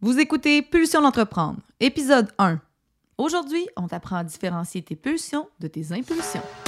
Vous écoutez Pulsion d'entreprendre, épisode 1. Aujourd'hui, on t'apprend à différencier tes pulsions de tes impulsions.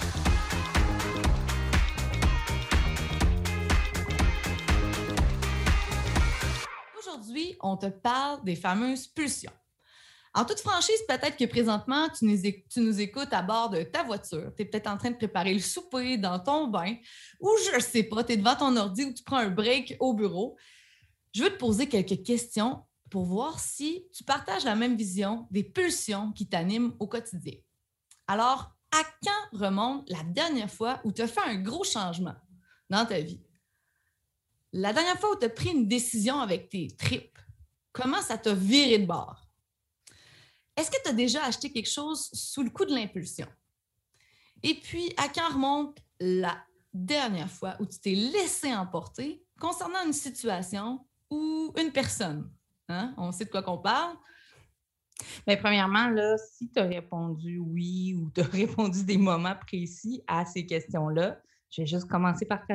On te parle des fameuses pulsions. En toute franchise, peut-être que présentement, tu nous, écoutes à bord de ta voiture. Tu es peut-être en train de préparer le souper dans ton bain ou je ne sais pas, tu es devant ton ordi ou tu prends un break au bureau. Je veux te poser quelques questions pour voir si tu partages la même vision des pulsions qui t'animent au quotidien. Alors, à quand remonte la dernière fois où tu as fait un gros changement dans ta vie? La dernière fois où tu as pris une décision avec tes tripes, comment ça t'a viré de bord? Est-ce que tu as déjà acheté quelque chose sous le coup de l'impulsion? Et puis, à quand remonte la dernière fois où tu t'es laissé emporter concernant une situation ou une personne? Hein? On sait de quoi qu'on parle. Mais premièrement, là, si tu as répondu oui ou tu as répondu des moments précis à ces questions-là, je vais juste commencer par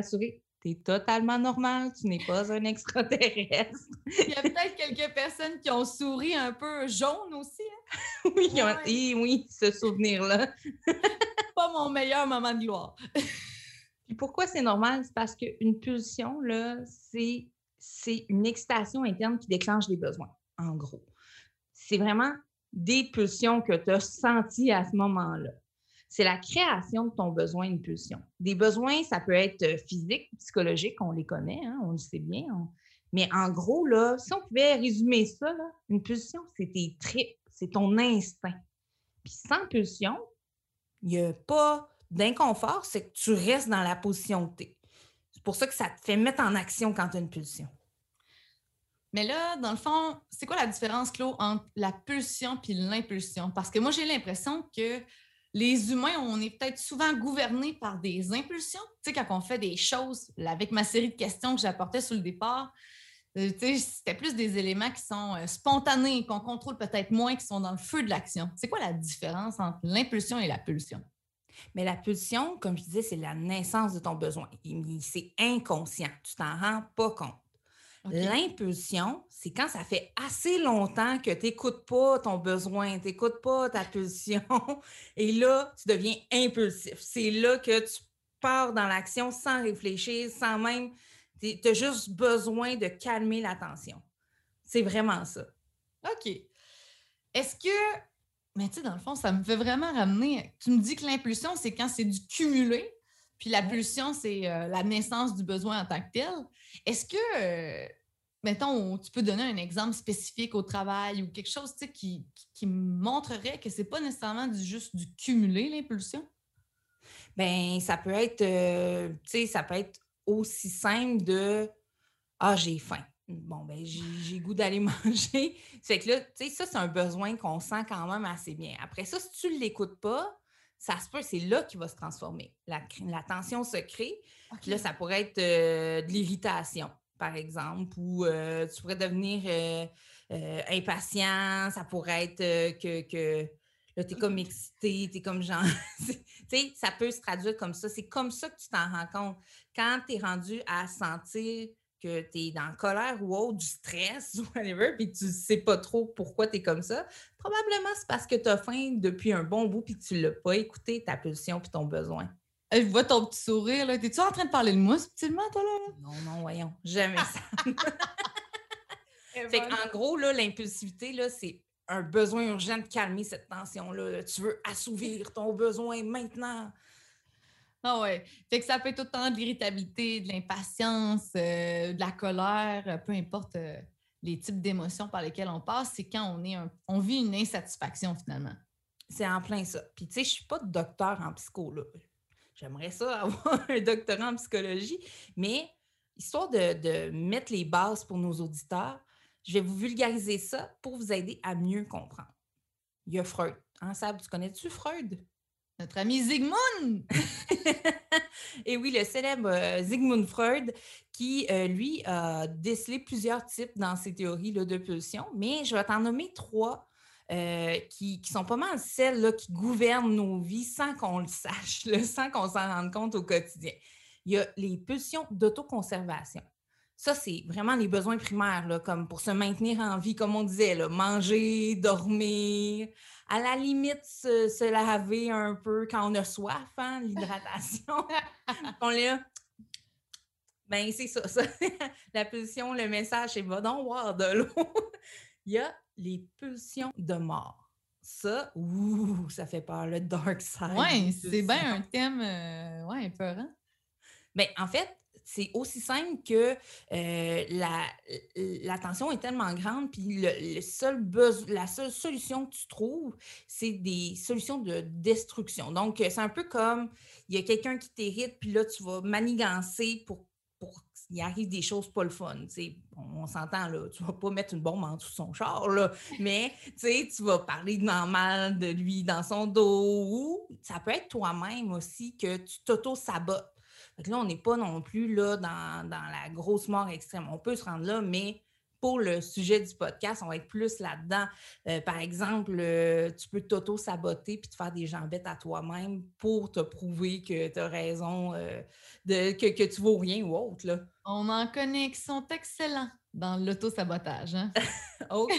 rassurer totalement normal, tu n'es pas un extraterrestre. Il y a peut-être quelques personnes qui ont souri un peu jaune aussi. Hein? oui, oui, oui, ce souvenir-là. pas mon meilleur moment de gloire. Puis pourquoi c'est normal? C'est parce qu'une pulsion, là, c'est, c'est une excitation interne qui déclenche des besoins, en gros. C'est vraiment des pulsions que tu as senties à ce moment-là c'est la création de ton besoin, une pulsion. Des besoins, ça peut être euh, physique, psychologique, on les connaît, hein, on le sait bien. Mais en gros, là, si on pouvait résumer ça, une pulsion, c'est tes tripes, c'est ton instinct. Puis sans pulsion, il n'y a pas d'inconfort, c'est que tu restes dans la position que. C'est pour ça que ça te fait mettre en action quand tu as une pulsion. Mais là, dans le fond, c'est quoi la différence, Claude, entre la pulsion et l'impulsion? Parce que moi, j'ai l'impression que les humains, on est peut-être souvent gouvernés par des impulsions. Tu sais, quand on fait des choses, avec ma série de questions que j'apportais sur le départ, euh, c'était plus des éléments qui sont euh, spontanés, qu'on contrôle peut-être moins, qui sont dans le feu de l'action. C'est quoi la différence entre l'impulsion et la pulsion? Mais la pulsion, comme je disais, c'est la naissance de ton besoin. C'est inconscient. Tu t'en rends pas compte. L'impulsion, c'est quand ça fait assez longtemps que tu n'écoutes pas ton besoin, tu n'écoutes pas ta pulsion, et là, tu deviens impulsif. C'est là que tu pars dans l'action sans réfléchir, sans même. Tu as juste besoin de calmer la tension. C'est vraiment ça. OK. Est-ce que. Mais tu sais, dans le fond, ça me fait vraiment ramener. Tu me dis que l'impulsion, c'est quand c'est du cumulé, puis la pulsion, c'est euh, la naissance du besoin en tant que tel. Est-ce que, euh, mettons, tu peux donner un exemple spécifique au travail ou quelque chose qui, qui, montrerait que ce n'est pas nécessairement juste du cumuler l'impulsion? Ben, ça peut être, euh, tu sais, ça peut être aussi simple de Ah, j'ai faim. Bon, ben, j'ai goût d'aller manger. C'est que là, tu sais, ça, c'est un besoin qu'on sent quand même assez bien. Après ça, si tu ne l'écoutes pas, ça se peut, c'est là qu'il va se transformer. La, tension se crée. là, ça pourrait être euh, de l'irritation, par exemple, ou euh, tu pourrais devenir euh, impatient. Ça pourrait être que, que là, tu es comme excité, tu es comme genre. tu sais, ça peut se traduire comme ça. C'est comme ça que tu t'en rends compte. Quand tu es rendu à sentir que tu es dans la colère ou autre, du stress ou whatever, puis tu ne sais pas trop pourquoi tu es comme ça, probablement c'est parce que tu as faim depuis un bon bout puis que tu ne l'as pas écouté, ta pulsion puis ton besoin. Je vois ton petit sourire, là. T'es-tu en train de parler de moi subtilement, toi, là? Non, non, voyons. Jamais ça. fait en gros, là, l'impulsivité, là, c'est un besoin urgent de calmer cette tension-là. Tu veux assouvir ton besoin maintenant. Ah ouais. Fait que ça peut être autant de l'irritabilité, de l'impatience, euh, de la colère, euh, peu importe euh, les types d'émotions par lesquelles on passe, c'est quand on est on vit une insatisfaction finalement. C'est en plein ça. Puis tu sais, je suis pas docteur en psycho J'aimerais ça avoir un doctorat en psychologie, mais histoire de, mettre les bases pour nos auditeurs, je vais vous vulgariser ça pour vous aider à mieux comprendre. Il y a Freud. Hein, Sab, tu connais-tu Freud? Notre ami Zygmunt! Et oui, le célèbre euh, Zygmunt Freud, qui, euh, lui, a décelé plusieurs types dans ses théories de pulsion, mais je vais t'en nommer trois euh, qui, sont pas mal celles là, qui gouvernent nos vies sans qu'on le sache, sans qu'on s'en rende compte au quotidien. Il y a les pulsions d'autoconservation. Ça, c'est vraiment les besoins primaires, comme pour se maintenir en vie, comme on disait, manger, dormir, à la limite, se, laver un peu quand on a soif, hein, l'hydratation. on est. Ben, c'est ça, ça. la pulsion, le message, c'est va donc boire de l'eau. Il y a les pulsions de mort. Ça, ouh, ça fait peur, le dark side. Oui, c'est bien un thème euh, ouais, peurant. Bien, en fait, c'est aussi simple que euh, la, tension est tellement grande, puis le, seul la seule solution que tu trouves, c'est des solutions de destruction. Donc, c'est un peu comme il y a quelqu'un qui t'hérite, puis là, tu vas manigancer pour, pour qu'il arrive des choses pas le fun. On, s'entend, là, tu vas pas mettre une bombe en dessous de son char, là, mais tu vas parler de normal de lui dans son dos, ou ça peut être toi-même aussi que tu t'auto-sabotes là, on n'est pas non plus là dans, la grosse mort extrême. On peut se rendre là, mais pour le sujet du podcast, on va être plus là-dedans. Euh, par exemple, euh, tu peux t'auto-saboter puis te faire des jambettes à toi-même pour te prouver que tu as raison, euh, de, que, que tu vaux rien ou autre. Là. On en connaît qui sont excellents dans l'auto-sabotage. Hein? ok,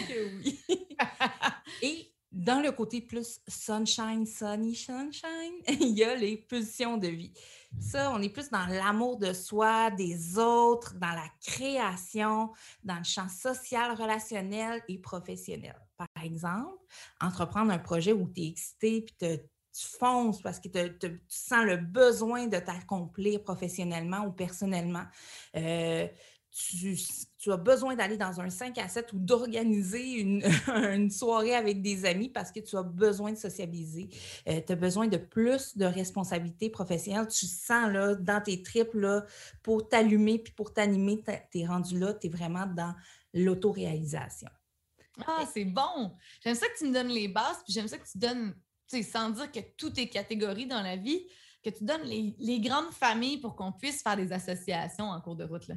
oui. Et dans le côté plus sunshine, sunny, sunshine, il y a les pulsions de vie. Ça, on est plus dans l'amour de soi, des autres, dans la création, dans le champ social, relationnel et professionnel. Par exemple, entreprendre un projet où tu es excité puis tu fonces parce que tu sens le besoin de t'accomplir professionnellement ou personnellement. Euh, tu, as besoin d'aller dans un 5 à 7 ou d'organiser une, soirée avec des amis parce que tu as besoin de socialiser. Euh, tu as besoin de plus de responsabilités professionnelles. Tu sens là, dans tes tripes là, pour t'allumer puis pour t'animer, tu es rendu là, tu es vraiment dans l'autoréalisation. Ah, c'est bon! J'aime ça que tu me donnes les bases, puis j'aime ça que tu donnes, sans dire que tout est catégorie dans la vie, que tu donnes les, les grandes familles pour qu'on puisse faire des associations en cours de route. Là.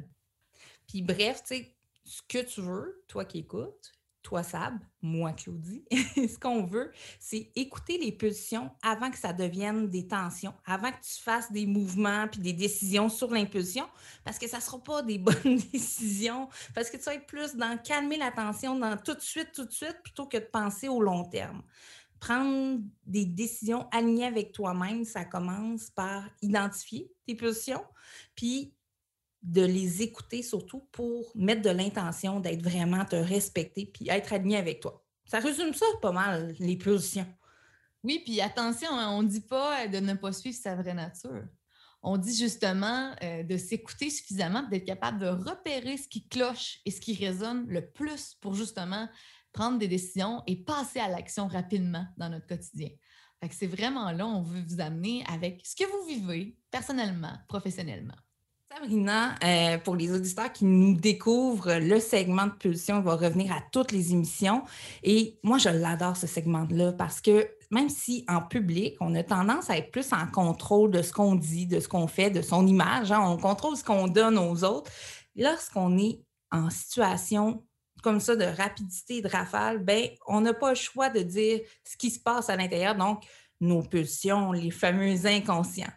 Puis bref, tu sais, ce que tu veux, toi qui écoutes, toi Sab, moi Claudie, ce qu'on veut, c'est écouter les pulsions avant que ça devienne des tensions, avant que tu fasses des mouvements puis des décisions sur l'impulsion, parce que ça ne sera pas des bonnes décisions, parce que tu vas être plus dans calmer la tension dans tout de suite, tout de suite, plutôt que de penser au long terme. Prendre des décisions alignées avec toi-même, ça commence par identifier tes pulsions, puis de les écouter surtout pour mettre de l'intention d'être vraiment te respecter puis être aligné avec toi. Ça résume ça pas mal, les pulsions. Oui, puis attention, hein, on ne dit pas de ne pas suivre sa vraie nature. On dit justement euh, de s'écouter suffisamment, d'être capable de repérer ce qui cloche et ce qui résonne le plus pour justement prendre des décisions et passer à l'action rapidement dans notre quotidien. c'est vraiment là, on veut vous amener avec ce que vous vivez personnellement, professionnellement. Sabrina, euh, pour les auditeurs qui nous découvrent, le segment de pulsion va revenir à toutes les émissions. Et moi, je l'adore, ce segment-là, parce que même si en public, on a tendance à être plus en contrôle de ce qu'on dit, de ce qu'on fait, de son image, hein, on contrôle ce qu'on donne aux autres. Lorsqu'on est en situation comme ça de rapidité de rafale, ben, on n'a pas le choix de dire ce qui se passe à l'intérieur, donc nos pulsions, les fameux inconscients.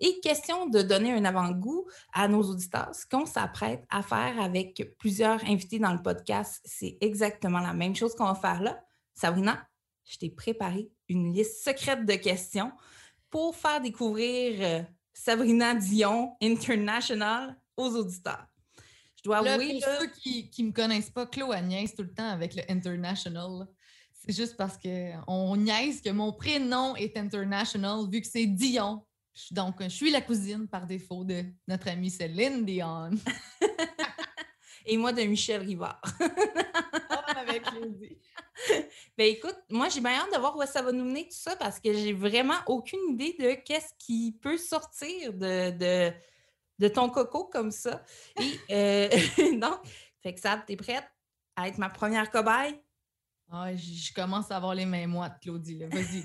Et question de donner un avant-goût à nos auditeurs, ce qu'on s'apprête à faire avec plusieurs invités dans le podcast, c'est exactement la même chose qu'on va faire là. Sabrina, je t'ai préparé une liste secrète de questions pour faire découvrir euh, Sabrina Dion International aux auditeurs. Je dois avouer. Pour ceux qui ne me connaissent pas, Chloé Agnès tout le temps avec le International. C'est juste parce qu'on niaise que mon prénom est International vu que c'est Dion. Donc, je suis la cousine par défaut de notre amie Céline Dion. Et moi de Michel Rivard. avec ben écoute, moi j'ai bien hâte de voir où ça va nous mener tout ça parce que j'ai vraiment aucune idée de qu'est-ce qui peut sortir de, de, de ton coco comme ça. Et euh, donc, fait que ça, t'es prête à être ma première cobaye? Ah, je commence à avoir les mains moites, Claudie. Vas-y.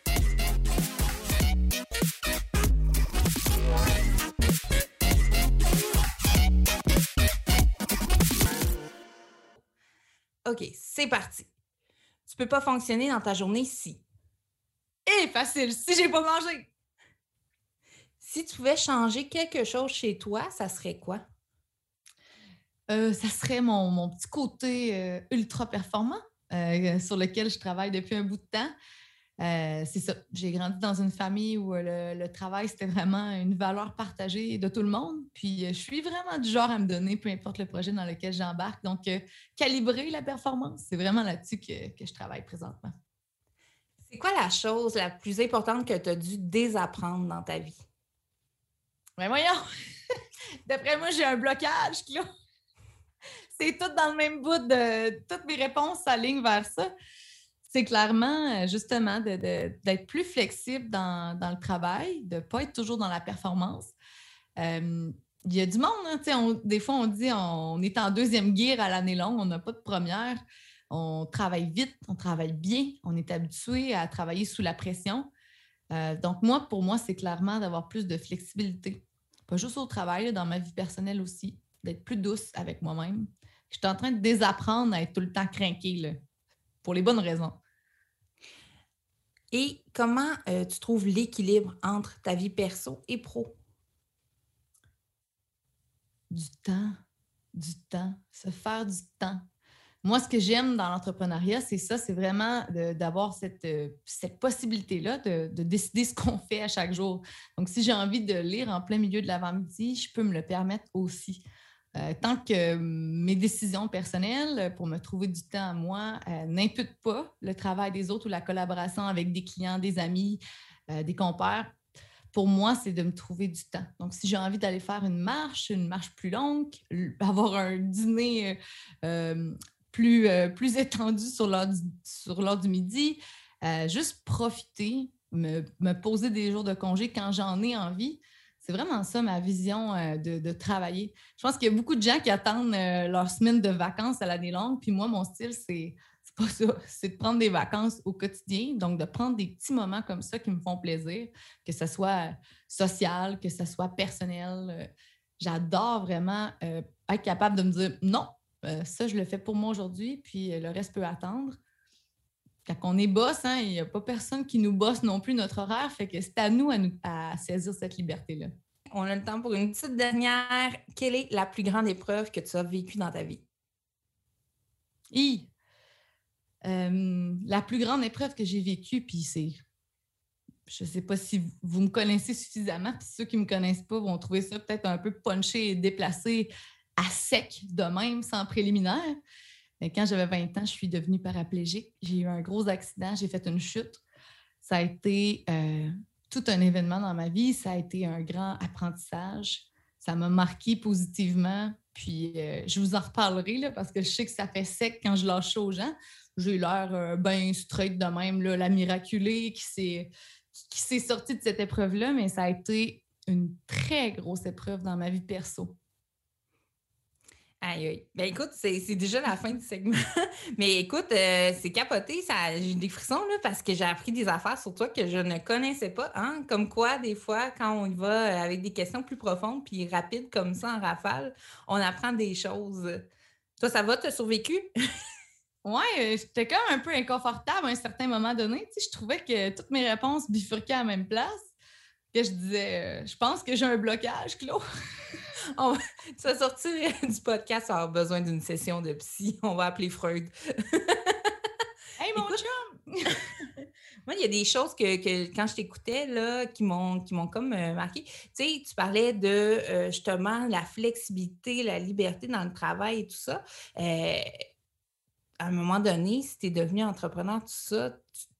OK, c'est parti. Tu peux pas fonctionner dans ta journée si. Eh, facile, si j'ai pas mangé. Si tu pouvais changer quelque chose chez toi, ça serait quoi? Euh, ça serait mon, petit côté euh, ultra performant euh, sur lequel je travaille depuis un bout de temps. Euh, c'est ça. J'ai grandi dans une famille où euh, le, travail, c'était vraiment une valeur partagée de tout le monde. Puis, euh, je suis vraiment du genre à me donner, peu importe le projet dans lequel j'embarque. Donc, calibrer la performance, c'est vraiment là-dessus que, je travaille présentement. C'est quoi la chose la plus importante que tu as dû désapprendre dans ta vie? Ben voyons! D'après moi, j'ai un blocage, là. C'est tout dans le même bout de... Toutes mes réponses s'alignent vers ça c'est clairement euh, justement d'être plus flexible dans, le travail, de ne pas être toujours dans la performance. Euh, il y a du monde, hein, des fois on dit on, est en deuxième guerre à l'année longue, on n'a pas de première, on travaille vite, on travaille bien, on est habitué à travailler sous la pression. Euh, donc moi, pour moi, c'est clairement d'avoir plus de flexibilité. Pas juste au travail, dans ma vie personnelle aussi, d'être plus douce avec moi-même. Je suis en train de désapprendre à être tout le temps craqué, pour les bonnes raisons. Et comment euh, tu trouves l'équilibre entre ta vie perso et pro? Du temps, du temps, se faire du temps. Moi, ce que j'aime dans l'entrepreneuriat, c'est ça, c'est vraiment d'avoir cette, euh, cette possibilité-là de, de, décider ce qu'on fait à chaque jour. Donc, si j'ai envie de lire en plein milieu de l'avant-midi, je peux me le permettre aussi. Euh, tant que mes décisions personnelles pour me trouver du temps à moi euh, n'imputent pas le travail des autres ou la collaboration avec des clients, des amis, euh, des compères, pour moi, c'est de me trouver du temps. Donc, si j'ai envie d'aller faire une marche, une marche plus longue, avoir un dîner plus, plus étendu sur l'heure du, midi, juste profiter, me, me, poser des jours de congé quand j'en ai envie, c'est vraiment ça ma vision euh, de, travailler. Je pense qu'il y a beaucoup de gens qui attendent euh, leur semaine de vacances à l'année longue. Puis moi, mon style, c'est pas ça. C'est de prendre des vacances au quotidien. Donc, de prendre des petits moments comme ça qui me font plaisir, que ce soit social, que ce soit personnel. Euh, j'adore vraiment être capable de me dire non, ça, je le fais pour moi aujourd'hui, puis le reste peut attendre quand on est boss, hein, il n'y a pas personne qui nous bosse non plus notre horaire. Fait que c'est à nous à, saisir cette liberté-là. On a le temps pour une petite dernière. Quelle est la plus grande épreuve que tu as vécue dans ta vie? Euh, la plus grande épreuve que j'ai vécue, puis c'est. Je ne sais pas si vous me connaissez suffisamment, puis ceux qui ne me connaissent pas vont trouver ça peut-être un peu punché et déplacé à sec de même, sans préliminaire. Quand j'avais 20 ans, je suis devenue paraplégique. J'ai eu un gros accident, j'ai fait une chute. Ça a été euh, tout un événement dans ma vie. Ça a été un grand apprentissage. Ça m'a marqué positivement. Puis euh, je vous en reparlerai là, parce que je sais que ça fait sec quand je lâche aux gens. J'ai l'air euh, bien straight de même, là, la miraculée qui s'est, qui s'est sortie de cette épreuve-là, mais ça a été une très grosse épreuve dans ma vie perso. Aïe, aïe. Ben écoute, c'est déjà la fin du segment. Mais écoute, euh, c'est capoté. J'ai des frissons là, parce que j'ai appris des affaires sur toi que je ne connaissais pas. Hein? Comme quoi, des fois, quand on y va euh, avec des questions plus profondes puis rapides comme ça en rafale, on apprend des choses. Toi, ça va? Tu as survécu? Oui, euh, j'étais quand même un peu inconfortable à un certain moment donné. Tu je trouvais que toutes mes réponses bifurquaient à la même place. Que je disais, je pense que j'ai un blocage, Claude. On tu vas sortir du podcast, avoir besoin d'une session de psy. On va appeler Freud. hey, mon chum! Moi, il y a des choses que, quand je t'écoutais, là, qui m'ont, qui m'ont comme euh, marqué. Tu sais, tu parlais de euh, justement la flexibilité, la liberté dans le travail et tout ça. Euh, à un moment donné, si tu es devenu entrepreneur, tout ça,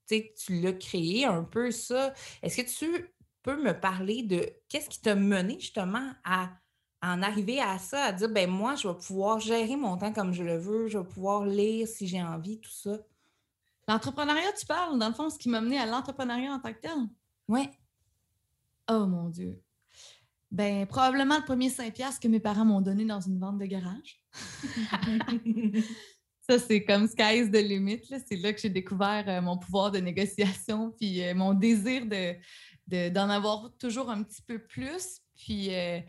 tu, tu l'as créé un peu ça. Est-ce que tu peux me parler de qu'est-ce qui t'a mené justement à en arriver à ça, à dire, ben moi, je vais pouvoir gérer mon temps comme je le veux, je vais pouvoir lire si j'ai envie, tout ça? L'entrepreneuriat, tu parles, dans le fond, ce qui m'a mené à l'entrepreneuriat en tant que tel? Oui. Oh mon Dieu. Ben, probablement le premier 5 piastres que mes parents m'ont donné dans une vente de garage. ça, c'est comme sky's the limit. C'est là que j'ai découvert euh, mon pouvoir de négociation, puis euh, mon désir de, d'en avoir toujours un petit peu plus. Puis euh,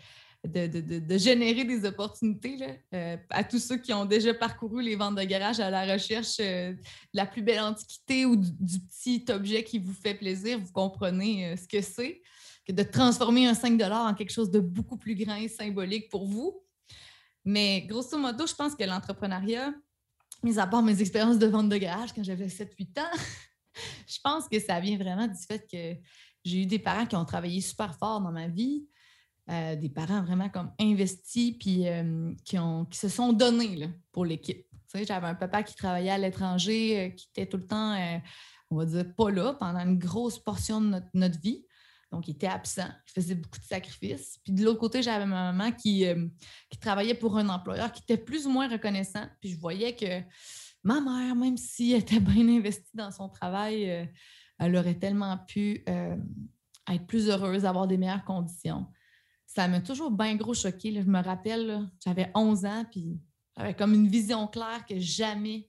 de, générer des opportunités euh, à tous ceux qui ont déjà parcouru les ventes de garage à la recherche euh, de la plus belle antiquité ou du, petit objet qui vous fait plaisir. Vous comprenez ce que c'est que de transformer un 5 en quelque chose de beaucoup plus grand et symbolique pour vous. Mais grosso modo, je pense que l'entrepreneuriat, mis à part mes expériences de vente de garage quand j'avais 7-8 ans, je pense que ça vient vraiment du fait que j'ai eu des parents qui ont travaillé super fort dans ma vie, euh, des parents vraiment comme investis puis euh, qui, ont, qui se sont donnés pour l'équipe. J'avais un papa qui travaillait à l'étranger, euh, qui était tout le temps, on va dire, pas là pendant une grosse portion de notre, vie. Donc, il était absent, il faisait beaucoup de sacrifices. Puis de l'autre côté, j'avais ma maman qui, qui travaillait pour un employeur qui était plus ou moins reconnaissant. Puis je voyais que ma mère, même si elle était bien investie dans son travail, elle aurait tellement pu être plus heureuse, avoir des meilleures conditions ça m'a toujours bien gros choqué. Je me rappelle, j'avais 11 ans, puis j'avais comme une vision claire que jamais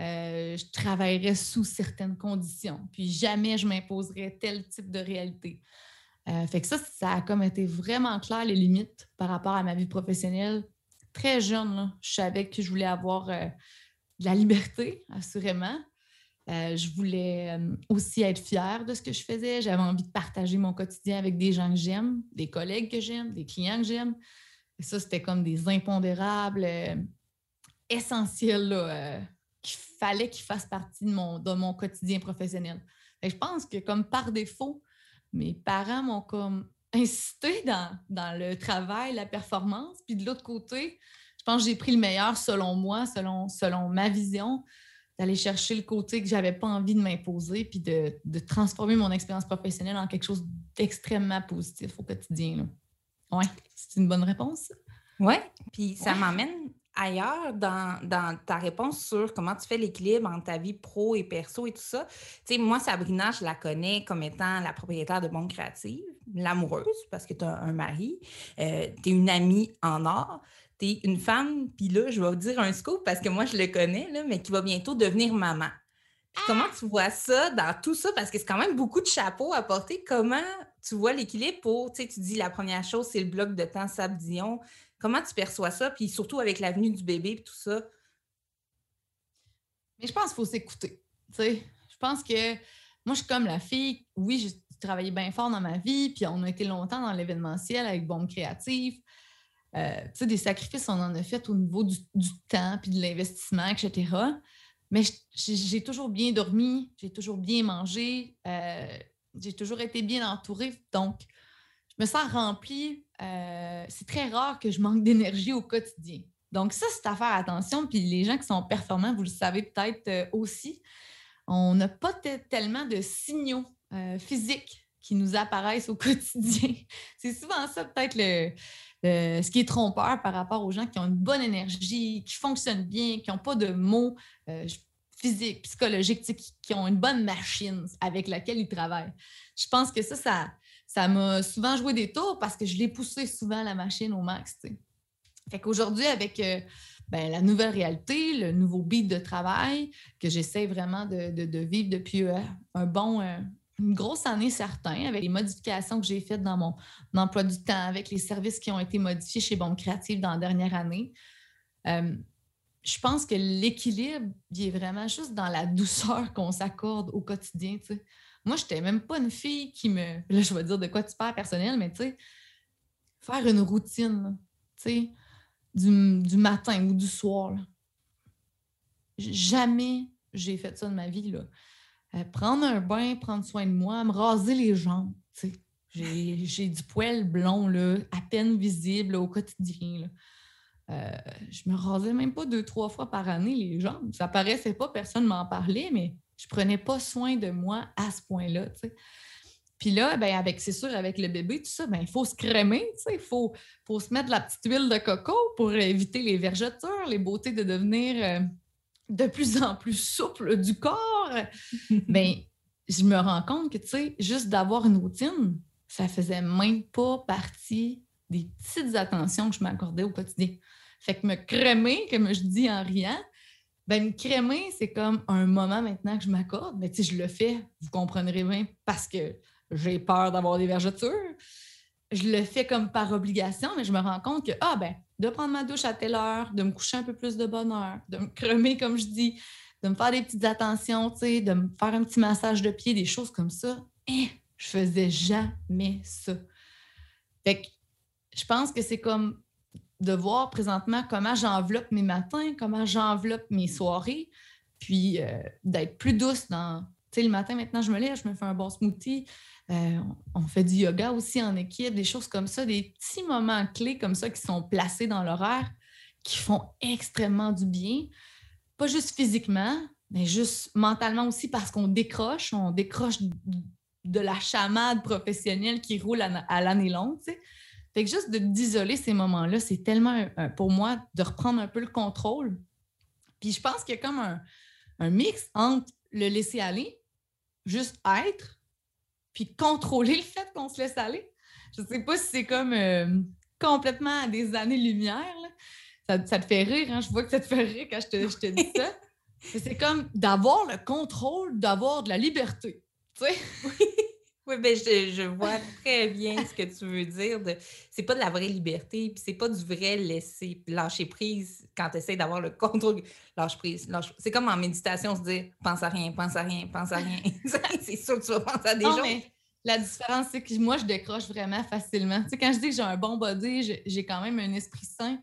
euh, je travaillerais sous certaines conditions, puis jamais je m'imposerais tel type de réalité. Euh, fait que ça, ça a comme été vraiment clair les limites par rapport à ma vie professionnelle. Très jeune, je savais que je voulais avoir euh, de la liberté, assurément, euh, je voulais euh, aussi être fière de ce que je faisais. J'avais envie de partager mon quotidien avec des gens que j'aime, des collègues que j'aime, des clients que j'aime. Ça, c'était comme des impondérables euh, essentiels qu'il fallait qu'ils fassent partie de mon, de mon quotidien professionnel. je pense que comme par défaut, mes parents m'ont comme incité dans, dans le travail, la performance. Puis de l'autre côté, je pense que j'ai pris le meilleur selon moi, selon, selon ma vision d'aller chercher le côté que j'avais pas envie de m'imposer, puis de, transformer mon expérience professionnelle en quelque chose d'extrêmement positif au quotidien. Oui, c'est une bonne réponse. Oui, puis ça m'emmène ailleurs dans, ta réponse sur comment tu fais l'équilibre entre ta vie pro et perso et tout ça. Tu sais, moi, Sabrina, je la connais comme étant la propriétaire de Bombe Créative, l'amoureuse, parce que tu as un mari, euh, tu es une amie en or tu es une femme, puis là, je vais dire un scoop parce que moi, je le connais, là, mais qui va bientôt devenir maman. Comment tu vois ça dans tout ça? Parce que c'est quand même beaucoup de chapeaux à porter. Comment tu vois l'équilibre pour, tu sais, tu dis la première chose, c'est le bloc de temps Sab Comment tu perçois ça? Puis surtout avec l'avenue du bébé et tout ça. Mais je pense qu'il faut s'écouter. Je pense que moi, je suis comme la fille. Oui, j'ai travaillé bien fort dans ma vie, puis on a été longtemps dans l'événementiel avec Bombe Créative. Euh, des sacrifices, on en a fait au niveau du, temps, puis de l'investissement, etc. Mais j'ai toujours bien dormi, j'ai toujours bien mangé, euh, j'ai toujours été bien entourée. Donc, je me sens remplie. Euh, c'est très rare que je manque d'énergie au quotidien. Donc, ça, c'est à faire attention. Puis les gens qui sont performants, vous le savez peut-être aussi, on n'a pas tellement de signaux physiques qui nous apparaissent au quotidien. C'est souvent ça, peut-être, le, euh, ce qui est trompeur par rapport aux gens qui ont une bonne énergie, qui fonctionnent bien, qui n'ont pas de mots euh, physiques, psychologiques, qui, ont une bonne machine avec laquelle ils travaillent. Je pense que ça, ça, m'a souvent joué des tours parce que je l'ai poussé souvent la machine au max. Fait qu'aujourd'hui, avec euh, ben, la nouvelle réalité, le nouveau beat de travail que j'essaie vraiment de, vivre depuis un bon, une grosse année certain, avec les modifications que j'ai faites dans mon emploi du temps, avec les services qui ont été modifiés chez Bon Créatif dans la dernière année. je pense que l'équilibre, il est vraiment juste dans la douceur qu'on s'accorde au quotidien. Moi, je n'étais même pas une fille qui me. Là, je vais dire de quoi tu parles personnel, mais tu sais, faire une routine, sais du, matin ou du soir. Jamais j'ai fait ça de ma vie. Là. Euh, prendre un bain, prendre soin de moi, me raser les jambes. J'ai du poil blond là, à peine visible au quotidien. Euh, je me rasais même pas deux, trois fois par année les jambes. Ça paraissait pas, personne ne m'en parlait, mais je prenais pas soin de moi à ce point-là. Puis là, ben, avec, c'est sûr, avec le bébé, tout ça, ben, il faut se crémer, il faut, faut se mettre de la petite huile de coco pour éviter les vergetures, les beautés de devenir euh, de plus en plus souple du corps. ben, je me rends compte que, tu sais, juste d'avoir une routine, ça faisait même pas partie des petites attentions que je m'accordais au quotidien. Fait que me crémer, comme je dis en riant, ben, me crémer, c'est comme un moment maintenant que je m'accorde. Mais tu sais, je le fais, vous comprendrez bien, parce que j'ai peur d'avoir des vergetures. Je le fais comme par obligation, mais je me rends compte que, ah ben, de prendre ma douche à telle heure, de me coucher un peu plus de bonne heure, de me cremer, comme je dis, de me faire des petites attentions, de me faire un petit massage de pied, des choses comme ça. Eh, je faisais jamais ça. Fait que je pense que c'est comme de voir présentement comment j'enveloppe mes matins, comment j'enveloppe mes soirées, puis euh, d'être plus douce dans, tu sais, le matin, maintenant, je me lève, je me fais un bon smoothie, euh, on fait du yoga aussi en équipe, des choses comme ça, des petits moments clés comme ça qui sont placés dans l'horaire, qui font extrêmement du bien. Pas juste physiquement, mais juste mentalement aussi parce qu'on décroche, on décroche de la chamade professionnelle qui roule à, l'année longue. Fait que juste d'isoler ces moments-là, c'est tellement pour moi de reprendre un peu le contrôle. Puis je pense qu'il y a comme un, mix entre le laisser aller, juste être, puis contrôler le fait qu'on se laisse aller. Je ne sais pas si c'est comme euh, complètement à des années-lumière. Ça, te fait rire, hein? je vois que ça te fait rire quand je te, dis ça. c'est comme d'avoir le contrôle, d'avoir de la liberté. Tu sais? Oui, bien, je, je, vois très bien ce que tu veux dire. De, c'est pas de la vraie liberté, puis c'est pas du vrai laisser lâcher prise quand tu essaies d'avoir le contrôle. Lâche prise. C'est comme en méditation, se dire pense à rien, pense à rien, pense à rien. c'est sûr que tu vas penser à des gens. la différence, c'est que moi, je décroche vraiment facilement. Tu sais, quand je dis que j'ai un bon body, j'ai quand même un esprit sain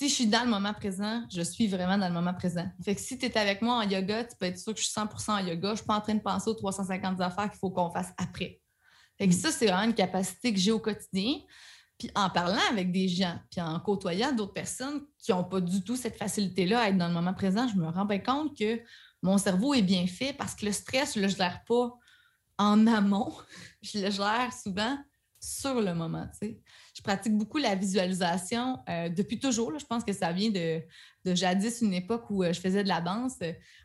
si je suis dans le moment présent, je suis vraiment dans le moment présent. Fait que si tu es avec moi en yoga, tu peux être sûr que je suis 100% en yoga. Je ne suis pas en train de penser aux 350 affaires qu'il faut qu'on fasse après. Fait que mm. ça, c'est vraiment une capacité que j'ai au quotidien. Puis en parlant avec des gens, puis en côtoyant d'autres personnes qui n'ont pas du tout cette facilité-là à être dans le moment présent, je me rends bien compte que mon cerveau est bien fait parce que le stress, je ne le gère pas en amont. je le gère souvent sur le moment. Je pratique beaucoup la visualisation euh, depuis toujours. je pense que ça vient de, jadis, une époque où euh, je faisais de la danse.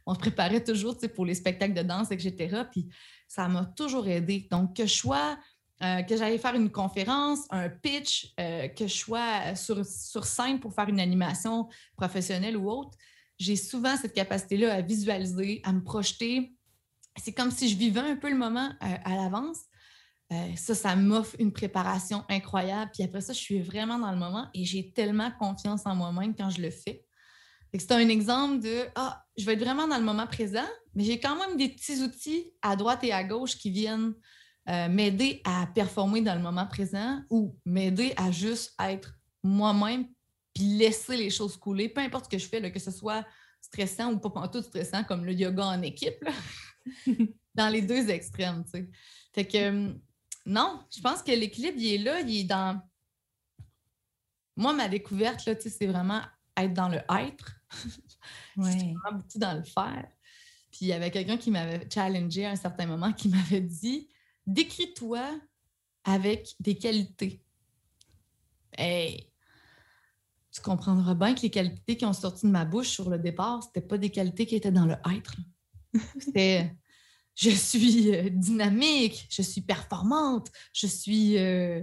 on se préparait toujours pour les spectacles de danse, etc. Puis ça m'a toujours aidé. Donc, que je sois, euh, que j'allais faire une conférence, un pitch, que je sois sur, sur scène pour faire une animation professionnelle ou autre, j'ai souvent cette capacité-là à visualiser, à me projeter. C'est comme si je vivais un peu le moment à l'avance. Euh, ça, ça m'offre une préparation incroyable. Puis après ça, je suis vraiment dans le moment et j'ai tellement confiance en moi-même quand je le fais. C'est un exemple de Ah, je vais être vraiment dans le moment présent, mais j'ai quand même des petits outils à droite et à gauche qui viennent euh, m'aider à performer dans le moment présent ou m'aider à juste être moi-même puis laisser les choses couler, peu importe ce que je fais, que ce soit stressant ou pas tout stressant, comme le yoga en équipe, dans les deux extrêmes. Fait que hum, non, je pense que l'équilibre, il est là, il est dans. Moi, ma découverte, là, c'est vraiment être dans le être. Ouais. vraiment beaucoup dans le faire. Puis il y avait quelqu'un qui m'avait challengé à un certain moment qui m'avait dit Décris-toi avec des qualités. Hey, tu comprendras bien que les qualités qui ont sorti de ma bouche sur le départ, c'était pas des qualités qui étaient dans le être. C'était je suis euh, dynamique, je suis performante, je suis euh,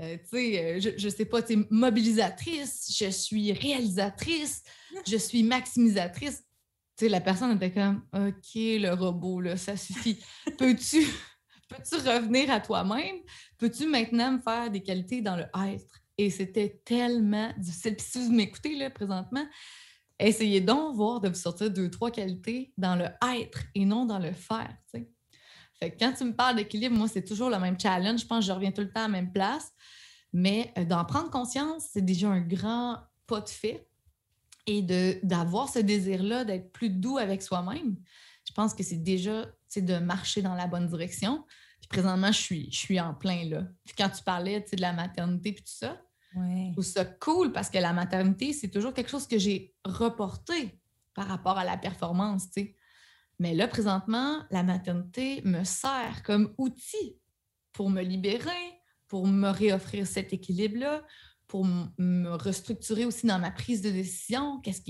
euh, tu sais, je, sais pas, tu mobilisatrice, je suis réalisatrice, je suis maximisatrice. Tu sais, la personne était comme, OK, le robot, là, ça suffit. Peux-tu peux-tu revenir à toi-même? Peux-tu maintenant me faire des qualités dans le être? Et c'était tellement difficile. Puis si vous m'écoutez là présentement, essayez donc voir de vous sortir deux, trois qualités dans le être et non dans le faire. Fait que quand tu me parles d'équilibre, moi, c'est toujours le même challenge. Je pense que je reviens tout le temps à la même place. Mais euh, d'en prendre conscience, c'est déjà un grand pas de fait. Et d'avoir ce désir-là d'être plus doux avec soi-même, je pense que c'est déjà de marcher dans la bonne direction. Puis présentement, je suis, je suis en plein là. Puis quand tu parlais de la maternité et tout ça, je trouve ça cool parce que la maternité, c'est toujours quelque chose que j'ai reporté par rapport à la performance, Mais là, présentement, la maternité me sert comme outil pour me libérer, pour me réoffrir cet équilibre-là, pour me restructurer aussi dans ma prise de décision. Qu'est-ce,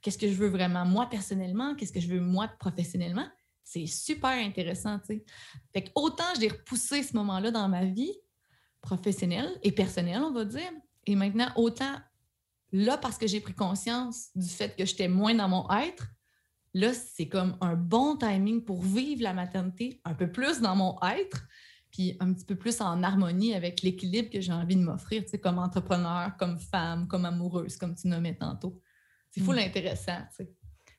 qu'est-ce que je veux vraiment moi personnellement? Qu'est-ce que je veux moi professionnellement? C'est super intéressant, tu sais. Fait autant j'ai repoussé ce moment-là dans ma vie professionnelle et personnelle, on va dire, et maintenant, autant là, parce que j'ai pris conscience du fait que j'étais moins dans mon être, là, c'est comme un bon timing pour vivre la maternité un peu plus dans mon être, puis un petit peu plus en harmonie avec l'équilibre que j'ai envie de m'offrir, tu sais, comme entrepreneur, comme femme, comme amoureuse, comme tu nommais tantôt. C'est fou l'intéressant, mm. tu sais.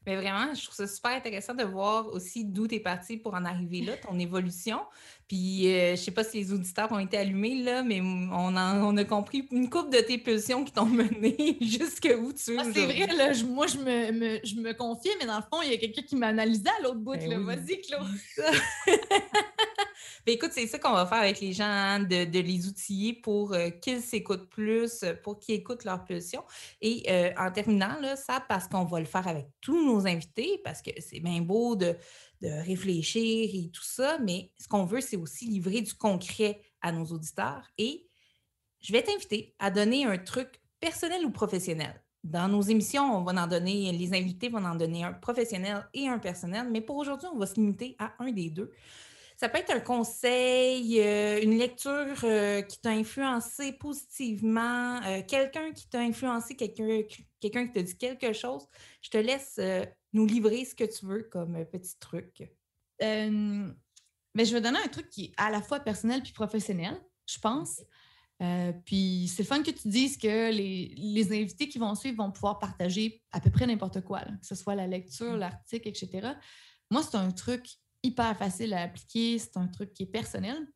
Mais vraiment, je trouve ça super intéressant de voir aussi d'où tu es parti pour en arriver là, ton évolution. Puis, euh, je sais pas si les auditeurs ont été allumés, là, mais on, on a compris une coupe de tes pulsions qui t'ont mené jusque où tu es. Ah, c'est vrai, là, moi, je me, je me confiais, mais dans le fond, il y a quelqu'un qui m'analysait à l'autre bout. Ben Vas-y, Claude. Ben, écoute, c'est ça qu'on va faire avec les gens, hein, de, les outiller pour euh, qu'ils s'écoutent plus, euh, pour qu'ils écoutent leurs pulsions. Et euh, en terminant, là, ça, parce qu'on va le faire avec tous nos invités, parce que c'est bien beau de, de réfléchir et tout ça, mais ce qu'on veut, c'est aussi livrer du concret à nos auditeurs. Et je vais t'inviter à donner un truc personnel ou professionnel. Dans nos émissions, on va en donner, les invités vont en donner un professionnel et un personnel, mais pour aujourd'hui, on va se limiter à un des deux. Ça peut être un conseil, euh, une lecture euh, qui t'a influencé positivement, euh, quelqu'un qui t'a influencé, quelqu'un qui t'a dit quelque chose. Je te laisse nous livrer ce que tu veux comme petit truc. mais je vais donner un truc qui est à la fois personnel puis professionnel, je pense. puis c'est fun que tu dises que les, les, invités qui vont suivre vont pouvoir partager à peu près n'importe quoi, que ce soit la lecture, mmh. l'article, etc. Moi, c'est un truc hyper facile à appliquer. C'est un truc qui est personnel,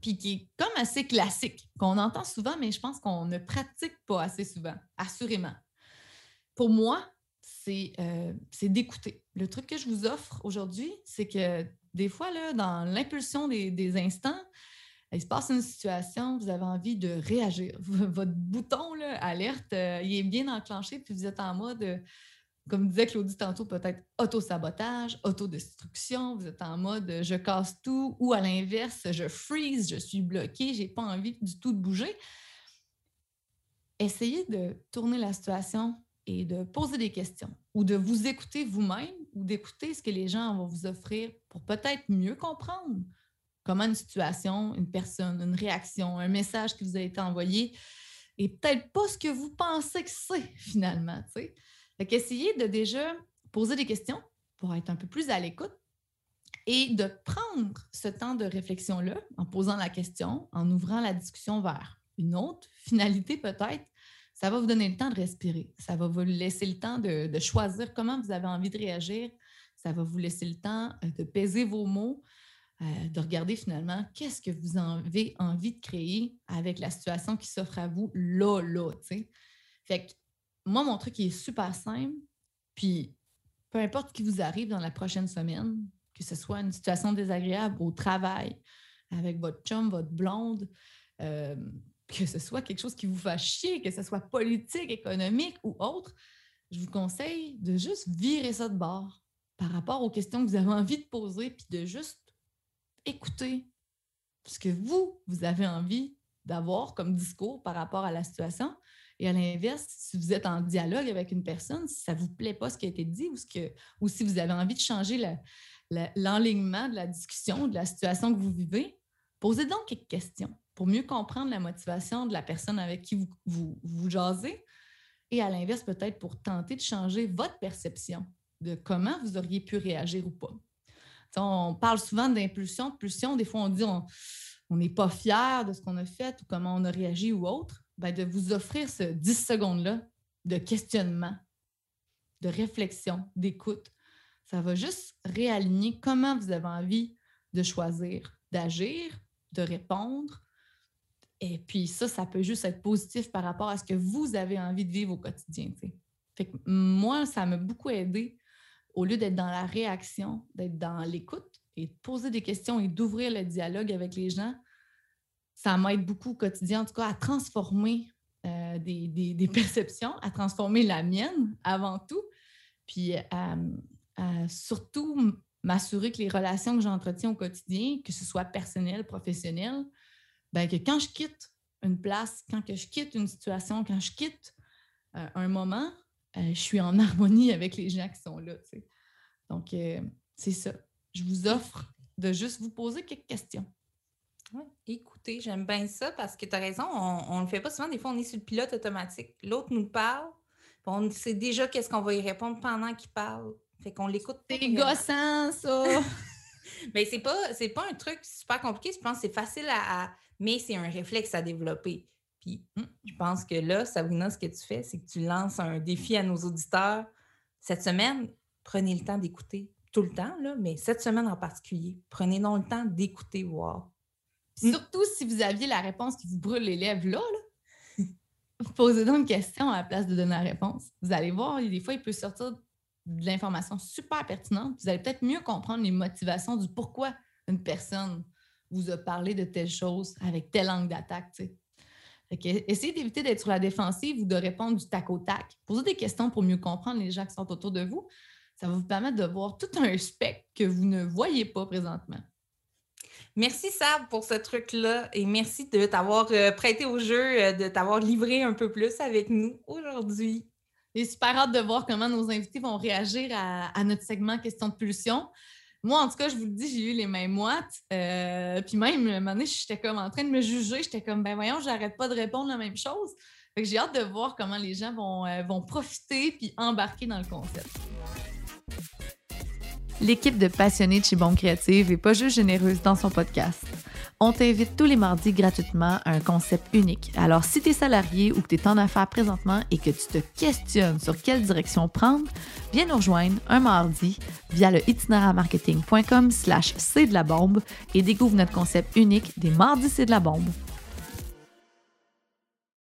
puis qui est comme assez classique, qu'on entend souvent, mais je pense qu'on ne pratique pas assez souvent, assurément. Pour moi, c'est euh, d'écouter. Le truc que je vous offre aujourd'hui, c'est que des fois, là, dans l'impulsion des, instants, il se passe une situation, vous avez envie de réagir. Votre bouton, là, alerte, euh, il est bien enclenché, puis vous êtes en mode comme disait Claudie tantôt, peut-être auto-sabotage, autodestruction, vous êtes en mode je casse tout, ou à l'inverse, je freeze, je suis bloqué, je n'ai pas envie du tout de bouger. Essayez de tourner la situation et de poser des questions, ou de vous écouter vous-même, ou d'écouter ce que les gens vont vous offrir pour peut-être mieux comprendre comment une situation, une personne, une réaction, un message qui vous a été envoyé, et peut-être pas ce que vous pensez que c'est finalement. sais. Fait qu'essayez de déjà poser des questions pour être un peu plus à l'écoute et de prendre ce temps de réflexion-là en posant la question, en ouvrant la discussion vers une autre finalité peut-être. Ça va vous donner le temps de respirer. Ça va vous laisser le temps de, choisir comment vous avez envie de réagir. Ça va vous laisser le temps euh, de peser vos mots, euh, de regarder finalement qu'est-ce que vous avez envie de créer avec la situation qui s'offre à vous là, là. Fait que moi, mon truc est super simple. Puis, peu importe ce qui vous arrive dans la prochaine semaine, que ce soit une situation désagréable au travail, avec votre chum, votre blonde, euh, que ce soit quelque chose qui vous fasse chier, que ce soit politique, économique ou autre, je vous conseille de juste virer ça de bord par rapport aux questions que vous avez envie de poser, puis de juste écouter ce que vous, vous avez envie d'avoir comme discours par rapport à la situation, et à l'inverse, si vous êtes en dialogue avec une personne, si ça ne vous plaît pas ce qui a été dit ou, ce que, ou si vous avez envie de changer l'enlignement de la discussion, de la situation que vous vivez, posez donc quelques questions pour mieux comprendre la motivation de la personne avec qui vous, vous, vous jasez. Et à l'inverse, peut-être pour tenter de changer votre perception de comment vous auriez pu réagir ou pas. on parle souvent d'impulsion, de pulsion. Des fois, on dit on n'est pas fier de ce qu'on a fait ou comment on a réagi ou autre. Ben, de vous offrir ce 10 secondes-là de questionnement, de réflexion, d'écoute. Ça va juste réaligner comment vous avez envie de choisir, d'agir, de répondre. Et puis ça, ça peut juste être positif par rapport à ce que vous avez envie de vivre au quotidien. Fait que moi, ça m'a beaucoup aidé au lieu d'être dans la réaction, d'être dans l'écoute et de poser des questions et d'ouvrir le dialogue avec les gens. Ça m'aide beaucoup au quotidien, en tout cas, à transformer euh, des, perceptions, à transformer la mienne avant tout, puis à, surtout m'assurer que les relations que j'entretiens au quotidien, que ce soit personnel, professionnel, ben que quand je quitte une place, quand que je quitte une situation, quand je quitte euh, un moment, euh, je suis en harmonie avec les gens qui sont là. Donc, c'est ça. Je vous offre de juste vous poser quelques questions. Écoutez, j'aime bien ça parce que tu as raison, on ne le fait pas souvent. Des fois, on est sur le pilote automatique. L'autre nous parle, on sait déjà qu'est-ce qu'on va y répondre pendant qu'il parle. Fait qu'on l'écoute C'est gossant, ça! Mais c'est pas, pas un truc super compliqué. Je pense que c'est facile à, Mais c'est un réflexe à développer. Puis hum, je pense que là, Sabrina, ce que tu fais, c'est que tu lances un défi à nos auditeurs. Cette semaine, prenez le temps d'écouter. Tout le temps, là, mais cette semaine en particulier, prenez donc le temps d'écouter, voir Mm. Surtout si vous aviez la réponse qui vous brûle les lèvres là, posez donc une question à la place de donner la réponse. Vous allez voir, des fois, il peut sortir de l'information super pertinente. Vous allez peut-être mieux comprendre les motivations du pourquoi une personne vous a parlé de telle chose avec telle angle d'attaque. essayez d'éviter d'être sur la défensive ou de répondre du tac au tac. Posez des questions pour mieux comprendre les gens qui sont autour de vous. Ça va vous permettre de voir tout un spectre que vous ne voyez pas présentement. Merci Sab pour ce truc-là et merci de t'avoir euh, prêté au jeu, euh, de t'avoir livré un peu plus avec nous aujourd'hui. J'ai super hâte de voir comment nos invités vont réagir à, notre segment question de pulsion. Moi, en tout cas, je vous le dis, j'ai eu les mains moites. Euh, puis même, un moment donné, j'étais comme en train de me juger. J'étais comme, ben voyons, j'arrête pas de répondre la même chose. j'ai hâte de voir comment les gens vont, vont profiter puis embarquer dans le concept. L'équipe de passionnés de chez Bombe Créative est pas juste généreuse dans son podcast. On t'invite tous les mardis gratuitement à un concept unique. Alors, si tu es salarié ou que tu es en affaires présentement et que tu te questionnes sur quelle direction prendre, viens nous rejoindre un mardi via le itinéramarketing.com slash c'est de la bombe et découvre notre concept unique des mardis c'est de la bombe.